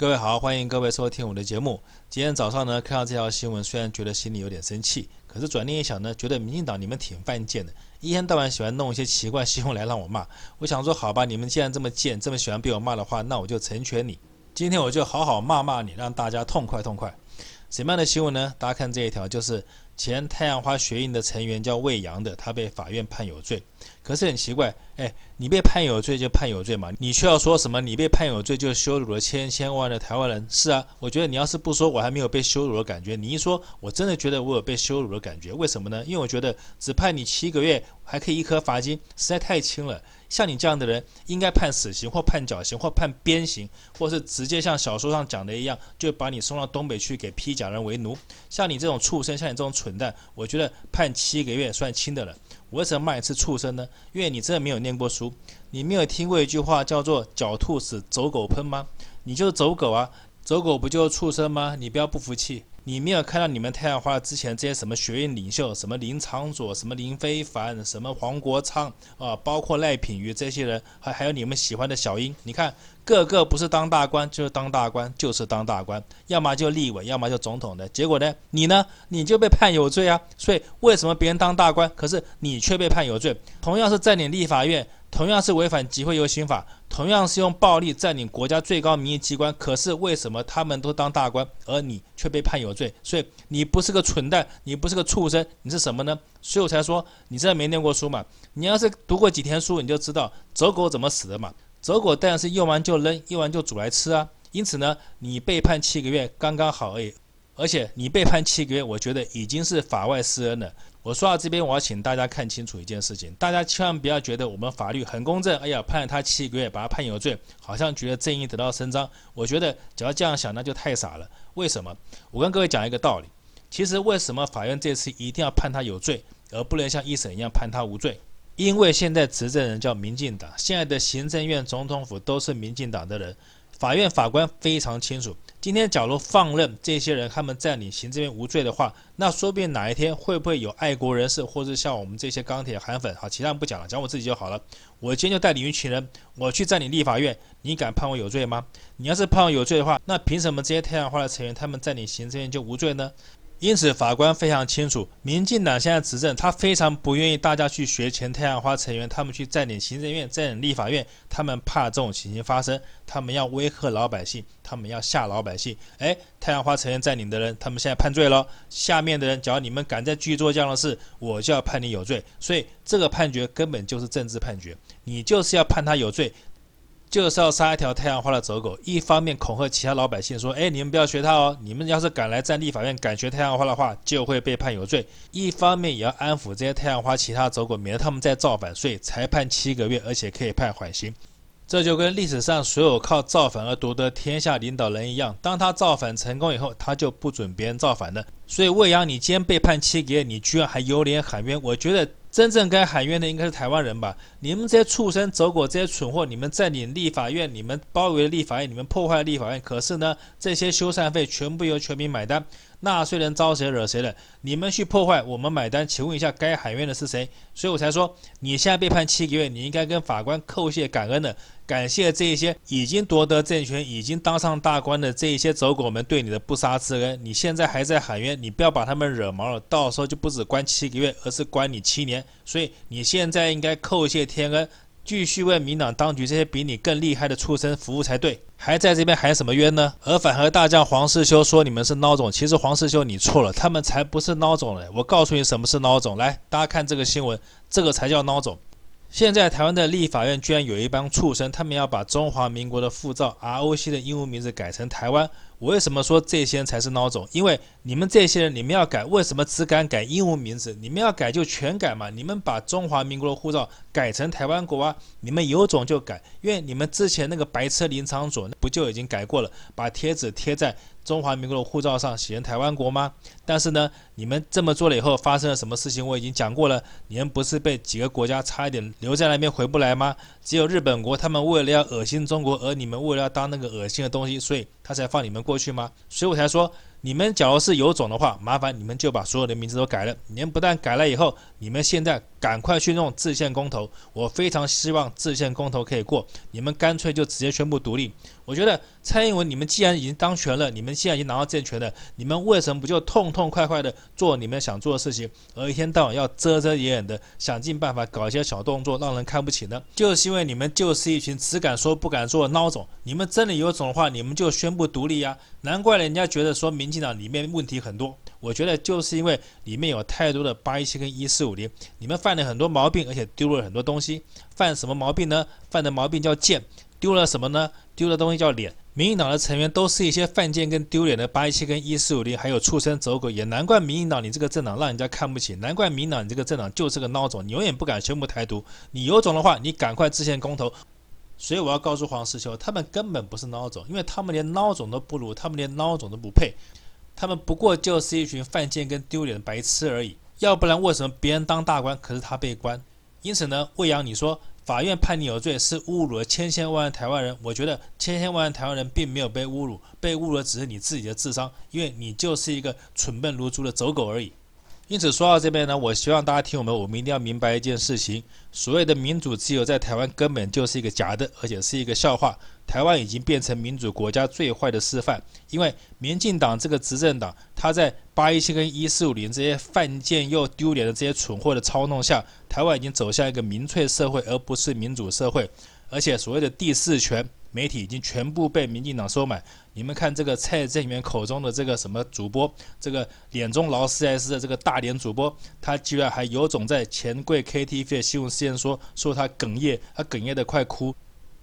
各位好，欢迎各位收听我的节目。今天早上呢，看到这条新闻，虽然觉得心里有点生气，可是转念一想呢，觉得民进党你们挺犯贱的，一天到晚喜欢弄一些奇怪新闻来让我骂。我想说，好吧，你们既然这么贱，这么喜欢被我骂的话，那我就成全你。今天我就好好骂骂你，让大家痛快痛快。什么样的新闻呢？大家看这一条，就是前太阳花学运的成员叫魏扬的，他被法院判有罪。可是很奇怪，哎，你被判有罪就判有罪嘛，你却要说什么？你被判有罪就羞辱了千千万万的台湾人？是啊，我觉得你要是不说，我还没有被羞辱的感觉。你一说，我真的觉得我有被羞辱的感觉。为什么呢？因为我觉得只判你七个月，还可以一颗罚金，实在太轻了。像你这样的人，应该判死刑或判绞刑或判鞭刑，或是直接像小说上讲的一样，就把你送到东北去给披甲人为奴。像你这种畜生，像你这种蠢蛋，我觉得判七个月算轻的了。为什么骂你是畜生呢？因为你真的没有念过书，你没有听过一句话叫做“狡兔死，走狗烹”吗？你就是走狗啊！走狗不就是畜生吗？你不要不服气。你没有看到你们太阳花之前这些什么学院领袖，什么林长佐，什么林非凡，什么黄国昌啊，包括赖品妤这些人，还还有你们喜欢的小英，你看个个不是当大官就是当大官就是当大官，要么就立委，要么就总统的。结果呢，你呢，你就被判有罪啊。所以为什么别人当大官，可是你却被判有罪？同样是占领立法院。同样是违反集会游行法，同样是用暴力占领国家最高民意机关，可是为什么他们都当大官，而你却被判有罪？所以你不是个蠢蛋，你不是个畜生，你是什么呢？所以我才说你真的没念过书嘛。你要是读过几天书，你就知道走狗怎么死的嘛。走狗当然是用完就扔，用完就煮来吃啊。因此呢，你被判七个月刚刚好而已。而且你被判七个月，我觉得已经是法外施恩了。我说到这边，我要请大家看清楚一件事情，大家千万不要觉得我们法律很公正，哎呀，判了他七个月，把他判有罪，好像觉得正义得到伸张。我觉得只要这样想，那就太傻了。为什么？我跟各位讲一个道理，其实为什么法院这次一定要判他有罪，而不能像一审一样判他无罪？因为现在执政人叫民进党，现在的行政院、总统府都是民进党的人。法院法官非常清楚，今天假如放任这些人他们占领行政院无罪的话，那说不定哪一天会不会有爱国人士，或者像我们这些钢铁韩粉，好，其他人不讲了，讲我自己就好了。我今天就带领一群人，我去占领立法院，你敢判我有罪吗？你要是判我有罪的话，那凭什么这些太阳花的成员他们占领行政院就无罪呢？因此，法官非常清楚，民进党现在执政，他非常不愿意大家去学前太阳花成员，他们去占领行政院、占领立法院，他们怕这种情形发生，他们要威吓老百姓，他们要吓老百姓。哎，太阳花成员占领的人，他们现在判罪了，下面的人，只要你们敢再继续做这样的事，我就要判你有罪。所以，这个判决根本就是政治判决，你就是要判他有罪。就是要杀一条太阳花的走狗，一方面恐吓其他老百姓说：“哎，你们不要学他哦，你们要是敢来战地法院，敢学太阳花的话，就会被判有罪。”一方面也要安抚这些太阳花其他走狗，免得他们再造反，所以才判七个月，而且可以判缓刑。这就跟历史上所有靠造反而夺得天下领导人一样，当他造反成功以后，他就不准别人造反了。所以魏扬，你今天被判七个月，你居然还有脸喊冤？我觉得。真正该喊冤的应该是台湾人吧？你们这些畜生、走狗、这些蠢货，你们占领立法院，你们包围了立法院，你们破坏了立法院。可是呢，这些修缮费全部由全民买单，纳税人招谁惹谁了？你们去破坏，我们买单。请问一下，该喊冤的是谁？所以我才说，你现在被判七个月，你应该跟法官叩谢感恩的。感谢这些已经夺得政权、已经当上大官的这一些走狗们对你的不杀之恩。你现在还在喊冤，你不要把他们惹毛了，到时候就不止关七个月，而是关你七年。所以你现在应该叩谢天恩，继续为民党当局这些比你更厉害的畜生服务才对。还在这边喊什么冤呢？而反核大将黄世修说你们是孬种，其实黄世修你错了，他们才不是孬种嘞！我告诉你什么是孬种，来，大家看这个新闻，这个才叫孬种。现在台湾的立法院居然有一帮畜生，他们要把中华民国的护照 ROC 的英文名字改成台湾。我为什么说这些人才是孬种？因为你们这些人，你们要改，为什么只敢改英文名字？你们要改就全改嘛！你们把中华民国的护照改成台湾国啊！你们有种就改，因为你们之前那个白车林昶佐不就已经改过了，把贴纸贴在。中华民国的护照上写成台湾国吗？但是呢，你们这么做了以后发生了什么事情？我已经讲过了。你们不是被几个国家差一点留在那边回不来吗？只有日本国，他们为了要恶心中国，而你们为了要当那个恶心的东西，所以他才放你们过去吗？所以我才说。你们假如是有种的话，麻烦你们就把所有的名字都改了。你们不但改了以后，你们现在赶快去弄自宪公投。我非常希望自宪公投可以过。你们干脆就直接宣布独立。我觉得蔡英文，你们既然已经当权了，你们既然已经拿到政权了，你们为什么不就痛痛快快的做你们想做的事情，而一天到晚要遮遮掩掩的想尽办法搞一些小动作，让人看不起呢？就是因为你们就是一群只敢说不敢做的孬种。你们真的有种的话，你们就宣布独立呀！难怪人家觉得说民进党里面问题很多。我觉得就是因为里面有太多的八一七跟一四五零，你们犯了很多毛病，而且丢了很多东西。犯什么毛病呢？犯的毛病叫贱。丢了什么呢？丢的东西叫脸。民进党的成员都是一些犯贱跟丢脸的八一七跟一四五零，还有畜生走狗，也难怪民进党你这个政党让人家看不起，难怪民进党你这个政党就是个孬种，你永远不敢宣布台独。你有种的话，你赶快制宪公投。所以我要告诉黄世秋，他们根本不是孬种，因为他们连孬种都不如，他们连孬种都不配，他们不过就是一群犯贱跟丢脸的白痴而已。要不然为什么别人当大官，可是他被关？因此呢，魏扬你说。法院判你有罪，是侮辱了千千万万台湾人。我觉得千千万万台湾人并没有被侮辱，被侮辱的只是你自己的智商，因为你就是一个蠢笨如猪的走狗而已。因此说到这边呢，我希望大家听我们，我们一定要明白一件事情：所谓的民主自由在台湾根本就是一个假的，而且是一个笑话。台湾已经变成民主国家最坏的示范，因为民进党这个执政党，他在八一七跟一四五零这些犯贱又丢脸的这些蠢货的操弄下，台湾已经走向一个民粹社会，而不是民主社会。而且所谓的第四权。媒体已经全部被民进党收买。你们看这个蔡正元口中的这个什么主播，这个脸中劳斯莱斯的这个大脸主播，他居然还有种在钱柜 KTV 的新闻事件说说他哽咽，他哽咽的快哭，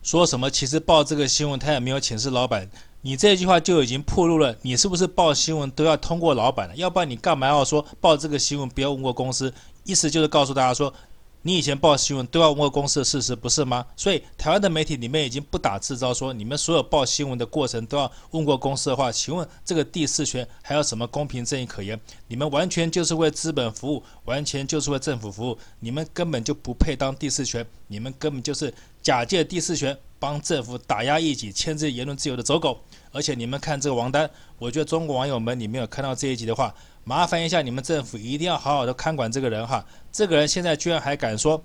说什么其实报这个新闻他也没有请示老板。你这句话就已经暴露了，你是不是报新闻都要通过老板了？要不然你干嘛要说报这个新闻不要问过公司？意思就是告诉大家说。你以前报新闻都要问过公司的事实，不是吗？所以台湾的媒体里面已经不打自招，说你们所有报新闻的过程都要问过公司的话，请问这个第四权还有什么公平正义可言？你们完全就是为资本服务，完全就是为政府服务，你们根本就不配当第四权，你们根本就是假借第四权帮政府打压异己、牵制言论自由的走狗。而且你们看这个王丹，我觉得中国网友们，你没有看到这一集的话，麻烦一下你们政府一定要好好的看管这个人哈。这个人现在居然还敢说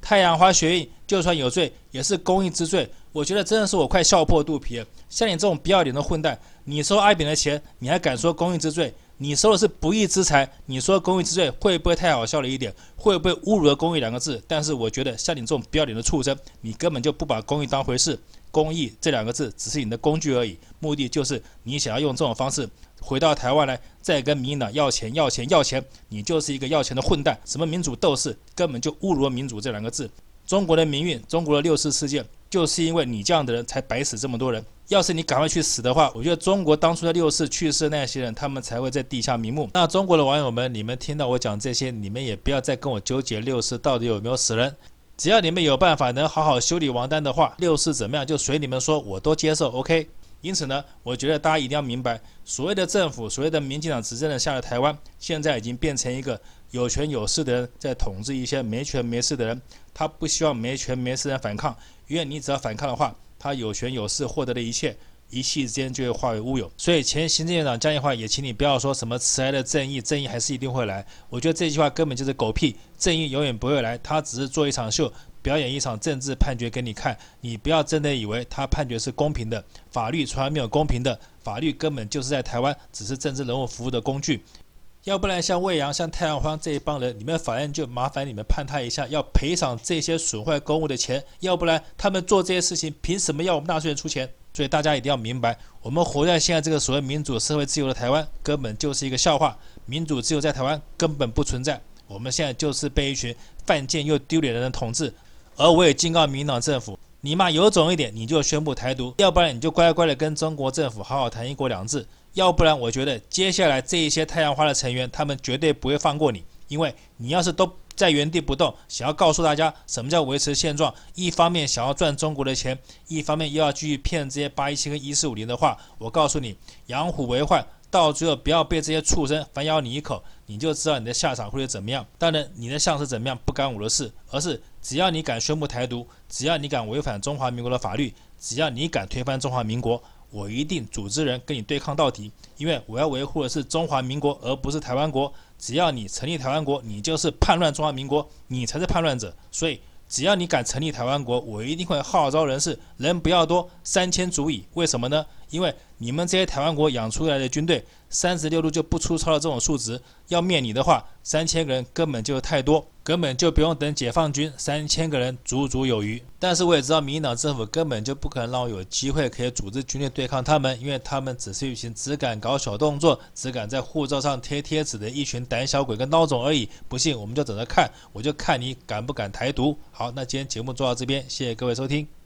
太阳花学运就算有罪也是公益之罪，我觉得真的是我快笑破肚皮了。像你这种不要脸的混蛋，你收阿扁的钱，你还敢说公益之罪？你收的是不义之财，你说公益之罪会不会太好笑了一点？会不会侮辱了公益两个字？但是我觉得像你这种不要脸的畜生，你根本就不把公益当回事。公益这两个字只是你的工具而已，目的就是你想要用这种方式回到台湾来，再跟民进党要钱、要钱、要钱，你就是一个要钱的混蛋。什么民主斗士，根本就侮辱了民主这两个字。中国的民运，中国的六四事件，就是因为你这样的人才白死这么多人。要是你赶快去死的话，我觉得中国当初的六四去世那些人，他们才会在地下瞑目。那中国的网友们，你们听到我讲这些，你们也不要再跟我纠结六四到底有没有死人。只要你们有办法能好好修理王丹的话，六四怎么样就随你们说，我都接受。OK。因此呢，我觉得大家一定要明白，所谓的政府，所谓的民进党执政的下的台湾，现在已经变成一个有权有势的人在统治一些没权没势的人。他不希望没权没势的人反抗，因为你只要反抗的话，他有权有势获得的一切。一气之间就会化为乌有，所以前行政院长江宜樺也请你不要说什么迟来的正义，正义还是一定会来。我觉得这句话根本就是狗屁，正义永远不会来，他只是做一场秀，表演一场政治判决给你看。你不要真的以为他判决是公平的，法律从来没有公平的，法律根本就是在台湾只是政治人物服务的工具。要不然像魏扬、像太阳花这一帮人，你们法院就麻烦你们判他一下，要赔偿这些损坏公物的钱。要不然他们做这些事情，凭什么要我们纳税人出钱？所以大家一定要明白，我们活在现在这个所谓民主社会自由的台湾，根本就是一个笑话。民主自由在台湾根本不存在。我们现在就是被一群犯贱又丢脸的人统治。而我也警告民党政府，你妈有种一点，你就宣布台独；要不然你就乖乖的跟中国政府好好谈一国两制；要不然我觉得接下来这一些太阳花的成员，他们绝对不会放过你，因为你要是都。在原地不动，想要告诉大家什么叫维持现状。一方面想要赚中国的钱，一方面又要继续骗这些八一七跟一四五零的话。我告诉你，养虎为患，到最后不要被这些畜生反咬你一口，你就知道你的下场会是怎么样。当然，你的相是怎么样不干我的事，而是只要你敢宣布台独，只要你敢违反中华民国的法律，只要你敢推翻中华民国。我一定组织人跟你对抗到底，因为我要维护的是中华民国，而不是台湾国。只要你成立台湾国，你就是叛乱中华民国，你才是叛乱者。所以只要你敢成立台湾国，我一定会号召人士，人不要多，三千足矣。为什么呢？因为你们这些台湾国养出来的军队，三十六度就不出超的这种数值，要灭你的话，三千个人根本就太多，根本就不用等解放军，三千个人足足有余。但是我也知道，民进党政府根本就不可能让我有机会可以组织军队对抗他们，因为他们只是一群只敢搞小动作、只敢在护照上贴贴纸的一群胆小鬼跟孬种而已。不信，我们就等着看，我就看你敢不敢台独。好，那今天节目做到这边，谢谢各位收听。